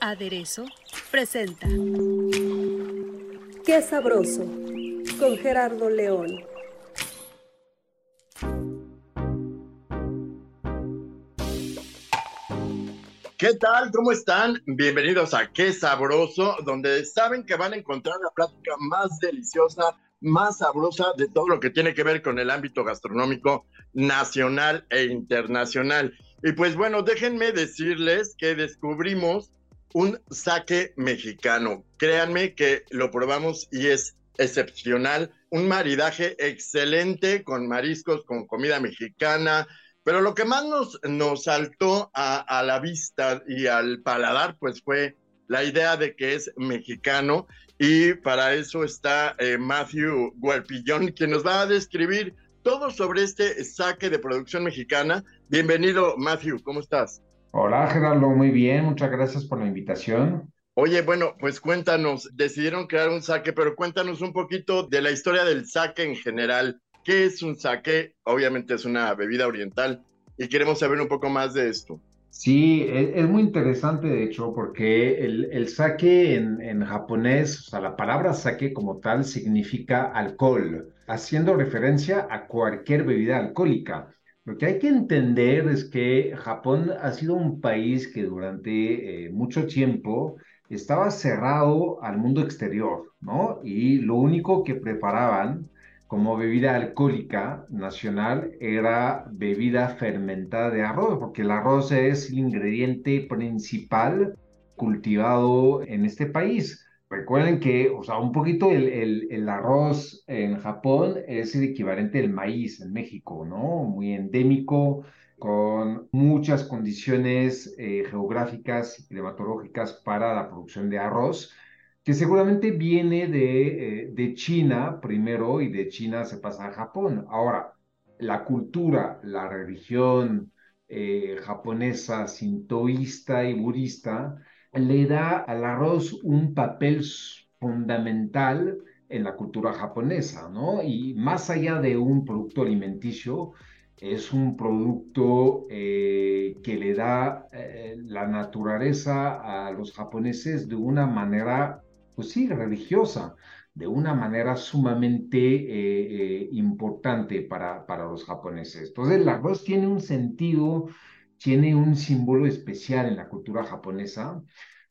Aderezo presenta Qué sabroso con Gerardo León. ¿Qué tal? ¿Cómo están? Bienvenidos a Qué Sabroso, donde saben que van a encontrar la plática más deliciosa, más sabrosa de todo lo que tiene que ver con el ámbito gastronómico nacional e internacional. Y pues bueno, déjenme decirles que descubrimos un saque mexicano. Créanme que lo probamos y es excepcional. Un maridaje excelente con mariscos, con comida mexicana. Pero lo que más nos, nos saltó a, la vista y al paladar, pues fue la idea de que es mexicano. Y para eso está eh, Matthew Gualpillón, quien nos va a describir todo sobre este saque de producción mexicana. Bienvenido, Matthew, ¿cómo estás? Hola Gerardo, muy bien, muchas gracias por la invitación. Oye, bueno, pues cuéntanos, decidieron crear un saque, pero cuéntanos un poquito de la historia del saque en general. ¿Qué es un saque? Obviamente es una bebida oriental y queremos saber un poco más de esto. Sí, es, es muy interesante de hecho porque el, el sake en, en, japonés, o sea, la palabra sake como tal significa alcohol, haciendo referencia a cualquier bebida alcohólica. Lo que hay que entender es que Japón ha sido un país que durante eh, mucho tiempo estaba cerrado al mundo exterior, ¿no? Y lo único que preparaban como bebida alcohólica nacional era bebida fermentada de arroz, porque el arroz es el ingrediente principal cultivado en este país. Recuerden que, o sea, un poquito el, el, el, arroz en Japón es el equivalente del maíz en México, ¿no? Muy endémico, con muchas condiciones eh, geográficas y climatológicas para la producción de arroz, que seguramente viene de, eh, de China primero y de China se pasa a Japón. Ahora, la cultura, la religión eh, japonesa, sintoísta y budista, le da al arroz un papel fundamental en la cultura japonesa, ¿no? Y más allá de un producto alimenticio, es un producto eh, que le da eh, la naturaleza a los japoneses de una manera, pues sí, religiosa, de una manera sumamente eh, importante para, para los japoneses. Entonces, el arroz tiene un sentido tiene un símbolo especial en la cultura japonesa,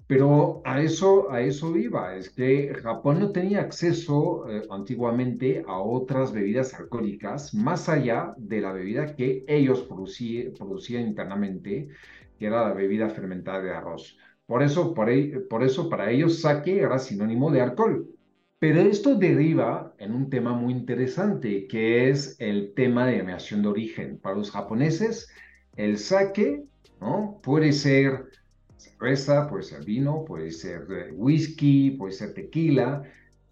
pero a eso, a eso iba, es que Japón no tenía acceso eh, antiguamente a otras bebidas alcohólicas más allá de la bebida que ellos producían, producían internamente, que era la bebida fermentada de arroz. Por eso, por, por eso para ellos sake era sinónimo de alcohol. Pero esto deriva en un tema muy interesante, que es el tema de denominación de origen. Para los japoneses, el sake, ¿no? Puede ser cerveza, puede ser vino, puede ser whisky, puede ser tequila,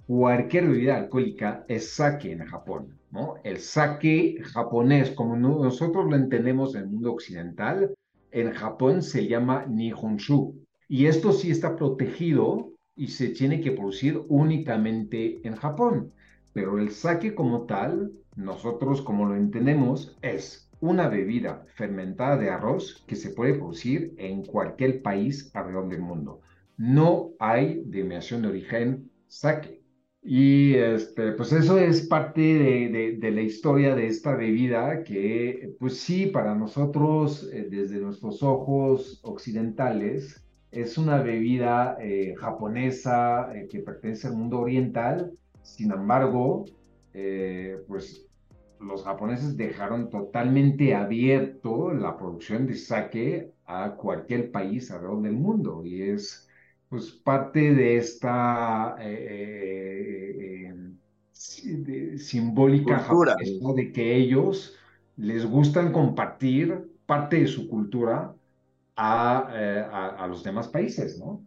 cualquier bebida alcohólica es sake en Japón, ¿no? El sake japonés, como nosotros lo entendemos en el mundo occidental, en Japón se llama Nihonshu. Y esto sí está protegido y se tiene que producir únicamente en Japón. Pero el sake como tal, nosotros como lo entendemos, es una bebida fermentada de arroz que se puede producir en cualquier país alrededor del mundo. No hay denominación de origen sake. Y este, pues eso es parte de, de, de, la historia de esta bebida que, pues sí, para nosotros, eh, desde nuestros ojos occidentales, es una bebida eh, japonesa eh, que pertenece al mundo oriental. Sin embargo, eh, pues los japoneses dejaron totalmente abierto la producción de sake a cualquier país alrededor del mundo y es pues parte de esta eh, eh, de, simbólica japonesa de que ellos les gustan compartir parte de su cultura a, eh, a, a los demás países, ¿no?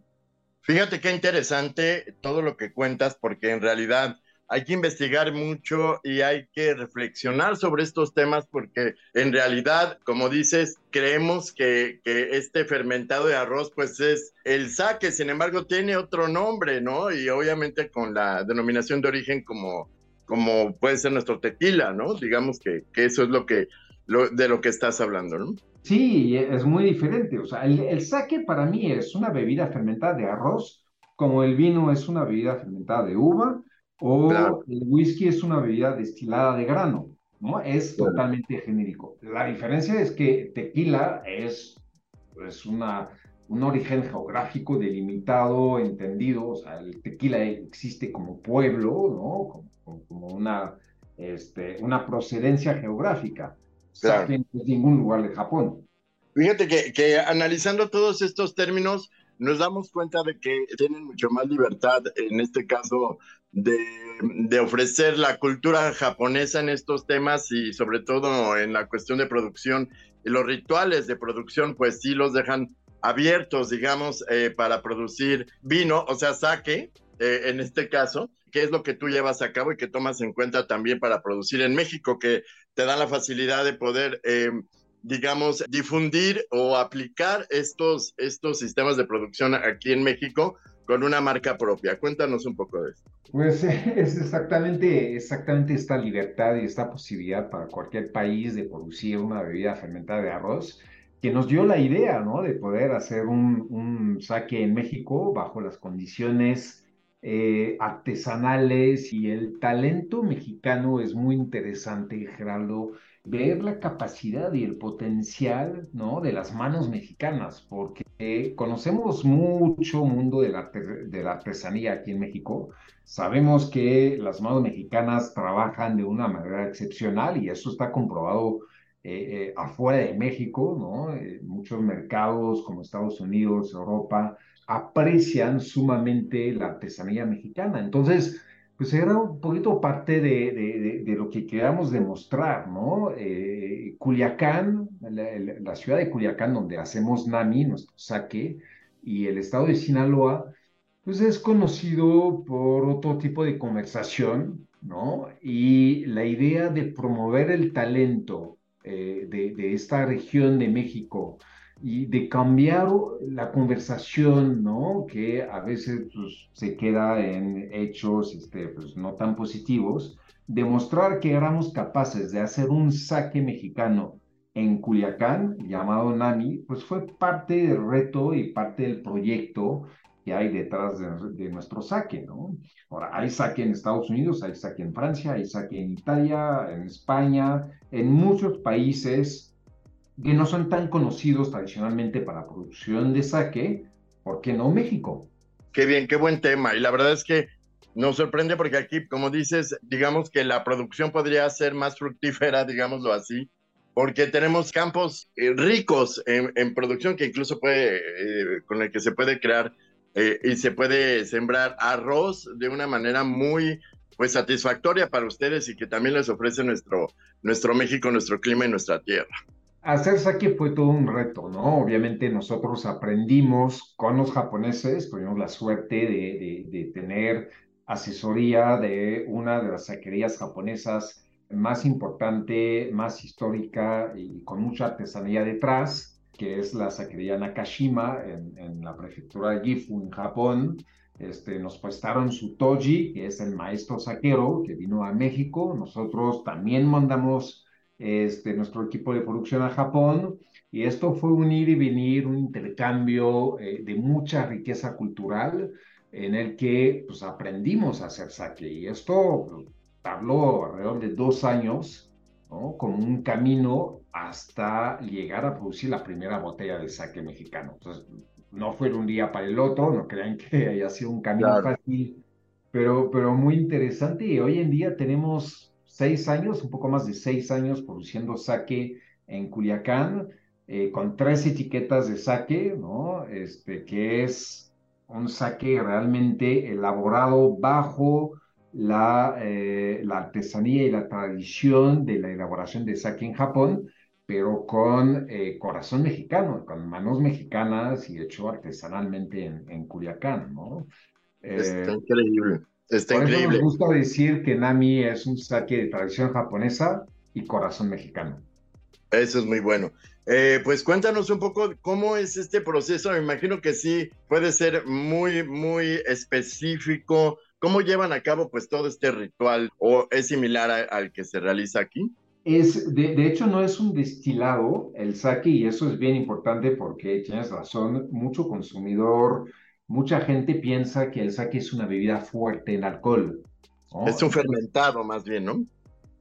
Fíjate qué interesante todo lo que cuentas, porque en realidad hay que investigar mucho y hay que reflexionar sobre estos temas porque en realidad, como dices, creemos que, que, este fermentado de arroz pues es el saque, sin embargo tiene otro nombre, ¿no? Y obviamente con la denominación de origen como, como puede ser nuestro tequila, ¿no? Digamos que, que eso es lo que, lo, de lo que estás hablando, ¿no? Sí, es muy diferente. O sea, el, el saque para mí es una bebida fermentada de arroz, como el vino es una bebida fermentada de uva o claro. el whisky es una bebida destilada de grano, ¿no? Es claro. totalmente genérico. La diferencia es que tequila es, es una, un origen geográfico delimitado, entendido, o sea, el tequila existe como pueblo, ¿no? Como, como una, este, una procedencia geográfica. Claro. En ningún lugar de Japón. Fíjate que, que analizando todos estos términos, nos damos cuenta de que tienen mucho más libertad, en este caso, de, ofrecer la cultura japonesa en estos temas y sobre todo en la cuestión de producción. Y los rituales de producción, pues sí los dejan abiertos, digamos, eh, para producir vino, o sea, sake, eh, en este caso, que es lo que tú llevas a cabo y que tomas en cuenta también para producir en México, que te da la facilidad de poder... Eh, digamos, difundir o aplicar estos, estos sistemas de producción aquí en México con una marca propia. Cuéntanos un poco de esto. Pues es exactamente, exactamente esta libertad y esta posibilidad para cualquier país de producir una bebida fermentada de arroz que nos dio la idea, ¿no? De poder hacer un, un saque en México bajo las condiciones eh, artesanales y el talento mexicano es muy interesante, Geraldo ver la capacidad y el potencial ¿no? de las manos mexicanas, porque conocemos mucho mundo de la, artesanía aquí en México. Sabemos que las manos mexicanas trabajan de una manera excepcional y eso está comprobado eh, eh, afuera de México, ¿no? Eh, muchos mercados como Estados Unidos, Europa, aprecian sumamente la artesanía mexicana. Entonces, pues era un poquito parte de, de, de lo que queríamos demostrar, ¿no? Eh, Culiacán, la, la, ciudad de Culiacán, donde hacemos NAMI, nuestro saque, y el estado de Sinaloa, pues es conocido por otro tipo de conversación, ¿no? Y la idea de promover el talento eh, de, esta región de México, y de cambiar la conversación, ¿no? Que a veces pues, se queda en hechos este, pues, no tan positivos, demostrar que éramos capaces de hacer un saque mexicano en Culiacán, llamado NAMI, pues fue parte del reto y parte del proyecto que hay detrás de, de, nuestro saque, ¿no? Ahora, hay saque en Estados Unidos, hay saque en Francia, hay saque en Italia, en España, en muchos países que no son tan conocidos tradicionalmente para producción de sake, ¿por qué no México? Qué bien, qué buen tema. Y la verdad es que nos sorprende porque aquí, como dices, digamos que la producción podría ser más fructífera, digámoslo así, porque tenemos campos eh, ricos en, en, producción que incluso puede, eh, con el que se puede crear eh, y se puede sembrar arroz de una manera muy pues satisfactoria para ustedes y que también les ofrece nuestro, nuestro México, nuestro clima y nuestra tierra. Hacer sake fue todo un reto, ¿no? Obviamente nosotros aprendimos con los japoneses, tuvimos la suerte de, tener asesoría de una de las saquerías japonesas más importante, más histórica y con mucha artesanía detrás, que es la saquería Nakashima en, en la prefectura de Gifu, en Japón. Este, nos prestaron su toji, que es el maestro saquero, que vino a México. Nosotros también mandamos este, nuestro equipo de producción a Japón. Y esto fue un ir y venir, un intercambio eh, de mucha riqueza cultural en el que pues, aprendimos a hacer sake. Y esto tardó alrededor de dos años, ¿no? como un camino hasta llegar a producir la primera botella de sake mexicano. Entonces, no fue de un día para el otro, no crean que haya sido un camino claro. fácil, pero, pero muy interesante. Y hoy en día tenemos seis años, un poco más de seis años produciendo sake en Culiacán, eh, con tres etiquetas de sake, ¿no? Este, que es un sake realmente elaborado bajo la, eh, la artesanía y la tradición de la elaboración de sake en Japón, pero con eh, corazón mexicano, con manos mexicanas y hecho artesanalmente en, en Culiacán, ¿no? Está increíble. Está por increíble. Eso nos gusta decir que Nami es un sake de tradición japonesa y corazón mexicano. Eso es muy bueno. Eh, pues cuéntanos un poco cómo es este proceso. Me imagino que sí puede ser muy, muy específico. ¿Cómo llevan a cabo pues todo este ritual o es similar a- al que se realiza aquí? Es, de, de hecho, no es un destilado el sake y eso es bien importante porque tienes razón, mucho consumidor, mucha gente piensa que el sake es una bebida fuerte en alcohol. ¿no? Es un fermentado más bien, ¿no?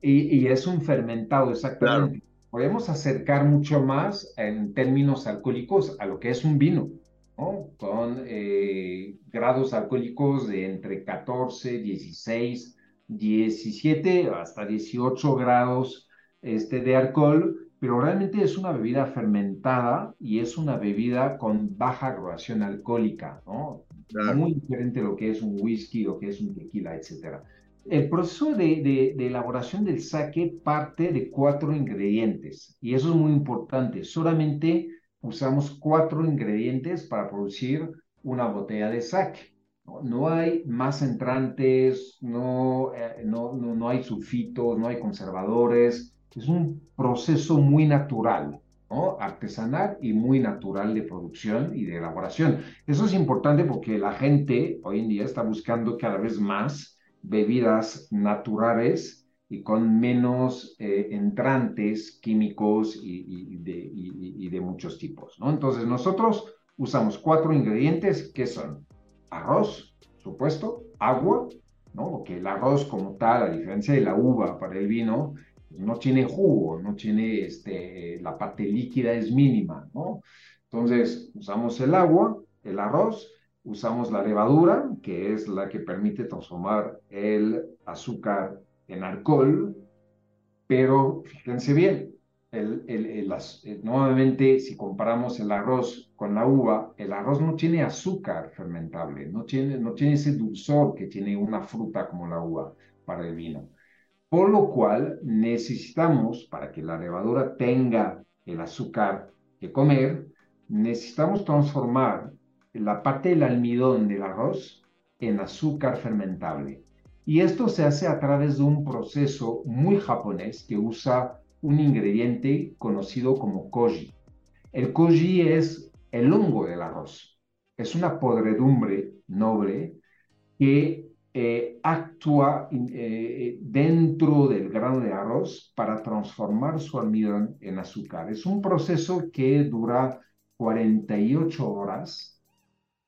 Y, y es un fermentado, exactamente. Podemos acercar mucho más en términos alcohólicos a lo que es un vino, ¿no? Con eh, grados alcohólicos de entre 14, 16, 17 hasta 18 grados este, de alcohol, pero realmente es una bebida fermentada y es una bebida con baja graduación alcohólica, ¿no? Claro. Muy diferente a lo que es un whisky, lo que es un tequila, etcétera. El proceso de, de- de elaboración del sake parte de cuatro ingredientes y eso es muy importante. Solamente usamos cuatro ingredientes para producir una botella de sake. No, No hay más entrantes, no, eh, no, no, no hay sulfitos, no hay conservadores. Es un proceso muy natural, ¿no? Artesanal y muy natural de producción y de elaboración. Eso es importante porque la gente hoy en día está buscando cada vez más bebidas naturales y con menos eh, entrantes químicos y, de, muchos tipos. Entonces nosotros usamos cuatro ingredientes que son arroz, supuesto, agua, ¿no? Porque el arroz como tal, a diferencia de la uva para el vino, no tiene jugo, no tiene, este, la parte líquida es mínima, ¿no? Entonces usamos el agua, el arroz, usamos la levadura, que es la que permite transformar el azúcar en alcohol, pero fíjense bien, el, el, el el- nuevamente si comparamos el arroz con la uva, el arroz no tiene azúcar fermentable, no tiene, no tiene ese dulzor que tiene una fruta como la uva para el vino. Por lo cual necesitamos, para que la levadura tenga el azúcar que comer, necesitamos transformar la parte del almidón del arroz en azúcar fermentable. Y esto se hace a través de un proceso muy japonés que usa un ingrediente conocido como koji. El koji es el hongo del arroz. Es una podredumbre noble que eh, actúa eh, dentro del grano de arroz para transformar su almidón en azúcar. Es un proceso que dura 48 horas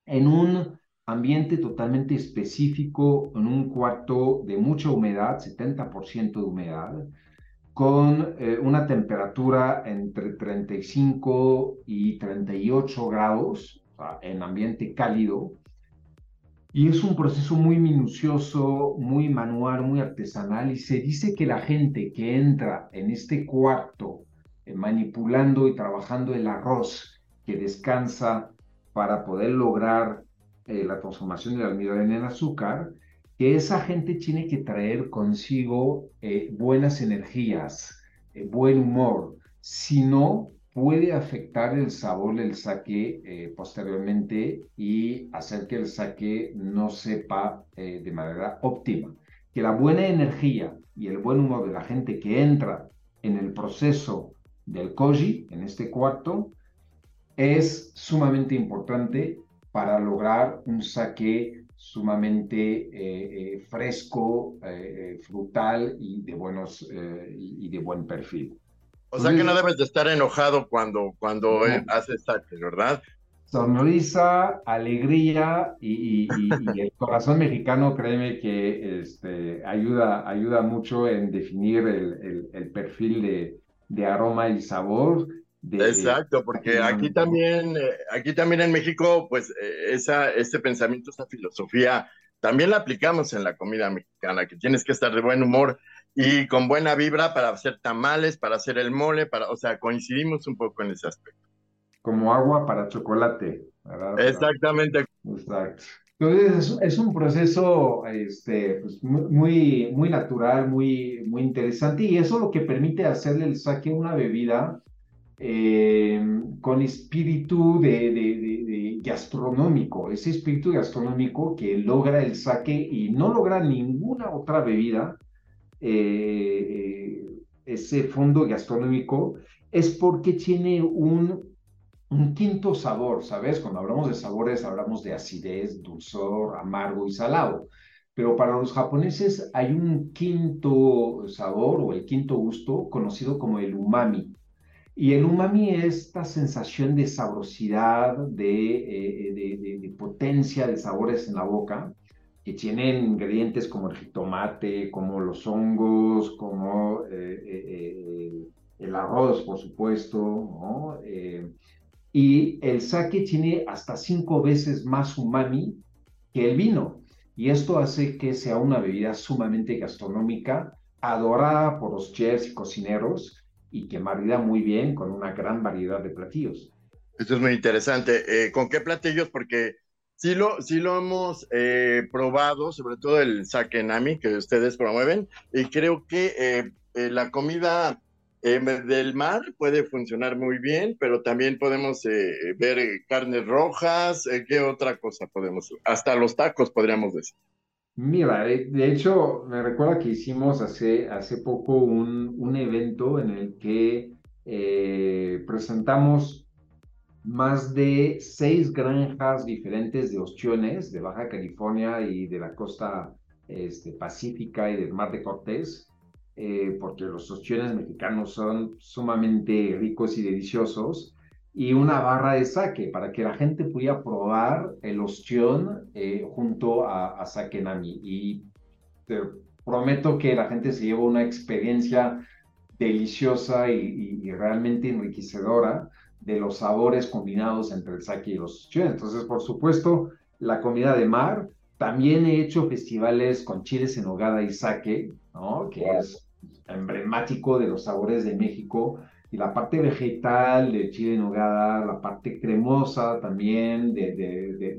en un ambiente totalmente específico, en un cuarto de mucha humedad, 70% de humedad, con eh, una temperatura entre 35 y 38 grados, o sea, en ambiente cálido. Y es un proceso muy minucioso, muy manual, muy artesanal, y se dice que la gente que entra en este cuarto eh, manipulando y trabajando el arroz que descansa para poder lograr eh, la transformación del almidón en azúcar, que esa gente tiene que traer consigo eh, buenas energías, eh, buen humor, si no puede afectar el sabor del sake eh, posteriormente y hacer que el sake no sepa eh, de manera óptima. Que la buena energía y el buen humor de la gente que entra en el proceso del koji, en este cuarto, es sumamente importante para lograr un sake sumamente eh, fresco, frutal y de, buenos, y de buen perfil. O sea que no debes de estar enojado cuando, cuando No. haces sake, ¿verdad? Sonrisa, alegría y, y- y- el corazón mexicano, créeme que este, ayuda, ayuda mucho en definir el, el- el perfil de, de aroma y sabor. de- de- Exacto, porque aquí también, eh, aquí también en México, pues eh, esa, ese pensamiento, esa filosofía, también la aplicamos en la comida mexicana, que tienes que estar de buen humor y con buena vibra para hacer tamales, para hacer el mole, para, o sea, coincidimos un poco en ese aspecto. como agua para chocolate. ¿verdad? Exactamente. Exacto. Entonces es, un proceso este, pues, muy, muy natural, muy, muy interesante y eso lo que permite hacerle el saque una bebida eh, con espíritu de, de, gastronómico, ese espíritu gastronómico que logra el saque y no logra ninguna otra bebida, eh, ese fondo gastronómico, es porque tiene un un quinto sabor, ¿sabes? Cuando hablamos de sabores hablamos de acidez, dulzor, amargo y salado. Pero para los japoneses hay un quinto sabor o el quinto gusto conocido como el umami. Y el umami es esta sensación de sabrosidad, de, eh, de, potencia de sabores en la boca, que tienen ingredientes como el jitomate, como los hongos, como eh, eh, el arroz, por supuesto, ¿no? y el sake tiene hasta cinco veces más umami que el vino. Y esto hace que sea una bebida sumamente gastronómica, adorada por los chefs y cocineros y que marida muy bien con una gran variedad de platillos. Esto es muy interesante. Eh, ¿Con qué platillos? Porque sí lo, sí lo hemos eh, probado, sobre todo el sake nami que ustedes promueven, y creo que eh, la comida del mar puede funcionar muy bien, pero también podemos eh, ver eh, carnes rojas, eh, ¿qué otra cosa podemos? Hasta los tacos podríamos decir. Mira, de hecho, me recuerda que hicimos hace, hace poco un, un evento en el que presentamos más de seis granjas diferentes de ostiones de Baja California y de la costa este, pacífica y del Mar de Cortés eh, porque los ostiones mexicanos son sumamente ricos y deliciosos, y una barra de sake para que la gente pudiera probar el ostión eh, junto a, a sake nami. Y te prometo que la gente se lleva una experiencia deliciosa y, realmente enriquecedora de los sabores combinados entre el sake y los ostiones. Entonces, por supuesto, la comida de mar. También he hecho festivales con chiles en hogada y sake, ¿no? Que es emblemático de los sabores de México. Y la parte vegetal de chile en nogada, la parte cremosa también de,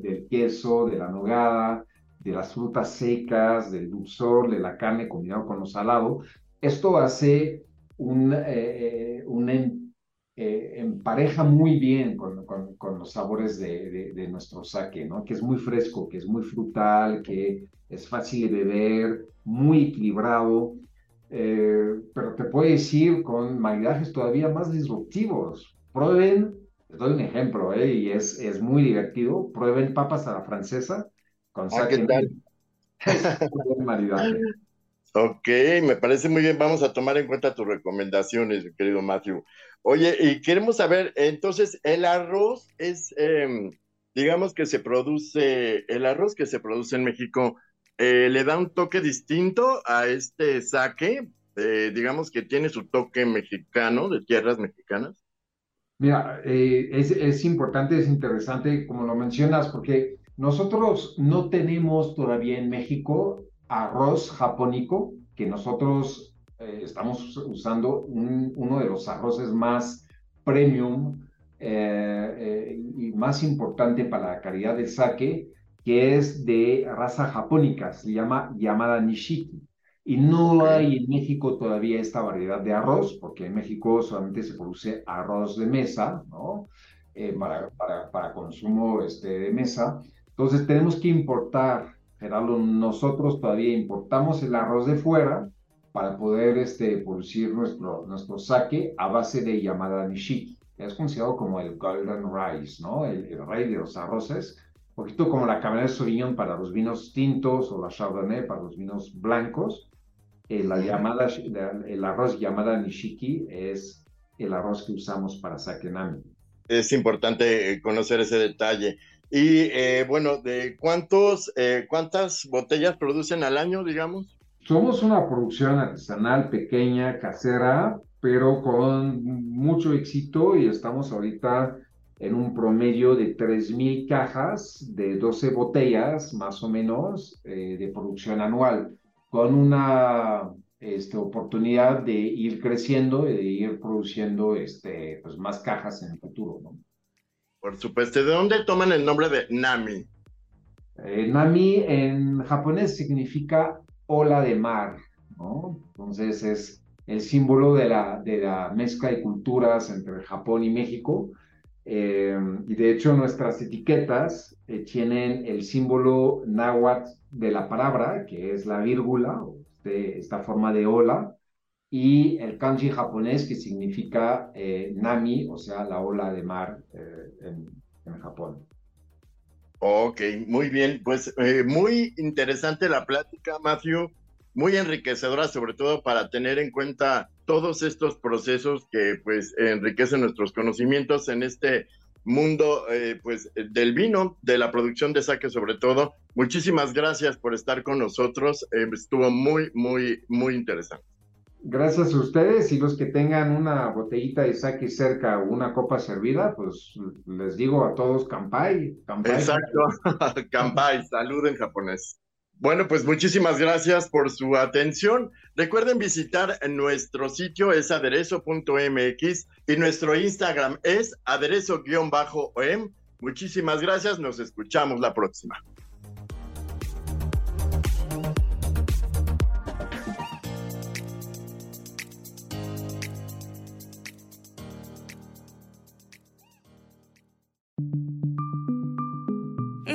del queso, de la nogada, de las frutas secas, del dulzor, de la carne combinado con lo salado. Esto hace un, eh, eh, un eh, empareja muy bien con, con, los sabores de, de, nuestro sake, ¿no? Que es muy fresco, que es muy frutal, que es fácil de beber, muy equilibrado eh, pero te puedo decir con maridajes todavía más disruptivos. Prueben, les doy un ejemplo, eh, y es, es muy divertido, prueben papas a la francesa con ah, ¿qué tal? maridaje. Ok, me parece muy bien. Vamos a tomar en cuenta tus recomendaciones, querido Matthew. Oye, y queremos saber, entonces, el arroz es, em, digamos que se produce, el arroz que se produce en México, eh, le da un toque distinto a este saque, eh, digamos que tiene su toque mexicano, de tierras mexicanas. Mira, eh, es, es, importante, es interesante, como lo mencionas, porque nosotros no tenemos todavía en México arroz japónico, que nosotros estamos usando uno de los arroces más premium y más importante para la calidad del saque, que es de raza japónica, se llama llamada Nishiki. Y no hay en México todavía esta variedad de arroz, porque en México solamente se produce arroz de mesa, ¿no? Eh, para, para, para, consumo este, de mesa. Entonces tenemos que importar, Gerardo, nosotros todavía importamos el arroz de fuera para poder este, producir nuestro, nuestro sake a base de llamada nishiki. Es considerado como el golden rice, ¿no? El, el rey de los arroces poquito como la Cabernet Sauvignon para los vinos tintos o la Chardonnay para los vinos blancos. Eh, la llamada, el arroz llamada nishiki es el arroz que usamos para sakenami. Es importante eh, conocer ese detalle. Y eh, bueno, ¿de cuántos, cuántas botellas producen al año, digamos? Somos una producción artesanal pequeña, casera, pero con mucho éxito y estamos ahorita en un promedio de 3.000 cajas de 12 botellas, más o menos, eh, de producción anual, con una este, oportunidad de ir creciendo y de ir produciendo este, pues, más cajas en el futuro. ¿no? Por supuesto. ¿De dónde toman el nombre de NAMI? Eh, nami en japonés significa ola de mar, ¿no? Entonces es el símbolo de la, mezcla de culturas entre Japón y México. Eh, y de hecho nuestras etiquetas eh, tienen el símbolo náhuatl de la palabra, que es la vírgula, de esta forma de ola, y el kanji japonés que significa eh, nami, o sea, la ola de mar en, en, Japón. Ok, muy bien, pues muy interesante la plática, Matthew muy enriquecedora, sobre todo para tener en cuenta todos estos procesos que pues enriquecen nuestros conocimientos en este mundo eh, pues del vino, de la producción de saque sobre todo. Muchísimas gracias por estar con nosotros. Eh, estuvo muy, muy, muy interesante. Gracias a ustedes y los que tengan una botellita de sake cerca o una copa servida, pues les digo a todos kampai. kampai. Exacto, kampai, salud en japonés. Bueno, pues muchísimas gracias por su atención. Recuerden visitar nuestro sitio es aderezo.mx y nuestro Instagram es aderezo-om. Muchísimas gracias, nos escuchamos la próxima.